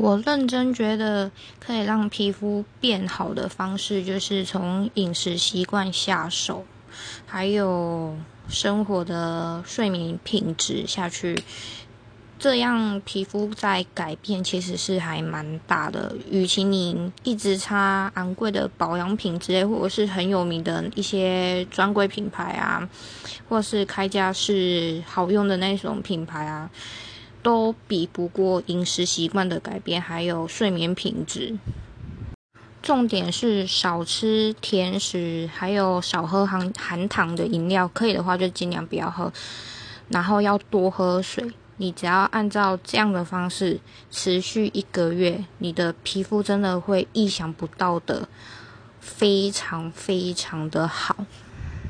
我认真觉得可以让皮肤变好的方式，就是从饮食习惯下手，还有生活的睡眠品质下去，这样皮肤在改变其实是还蛮大的。与其你一直擦昂贵的保养品之类，或者是很有名的一些专柜品牌啊，或是开价是好用的那种品牌啊。都比不过饮食习惯的改变，还有睡眠品质。重点是少吃甜食，还有少喝含含糖的饮料，可以的话就尽量不要喝。然后要多喝水。你只要按照这样的方式持续一个月，你的皮肤真的会意想不到的非常非常的好。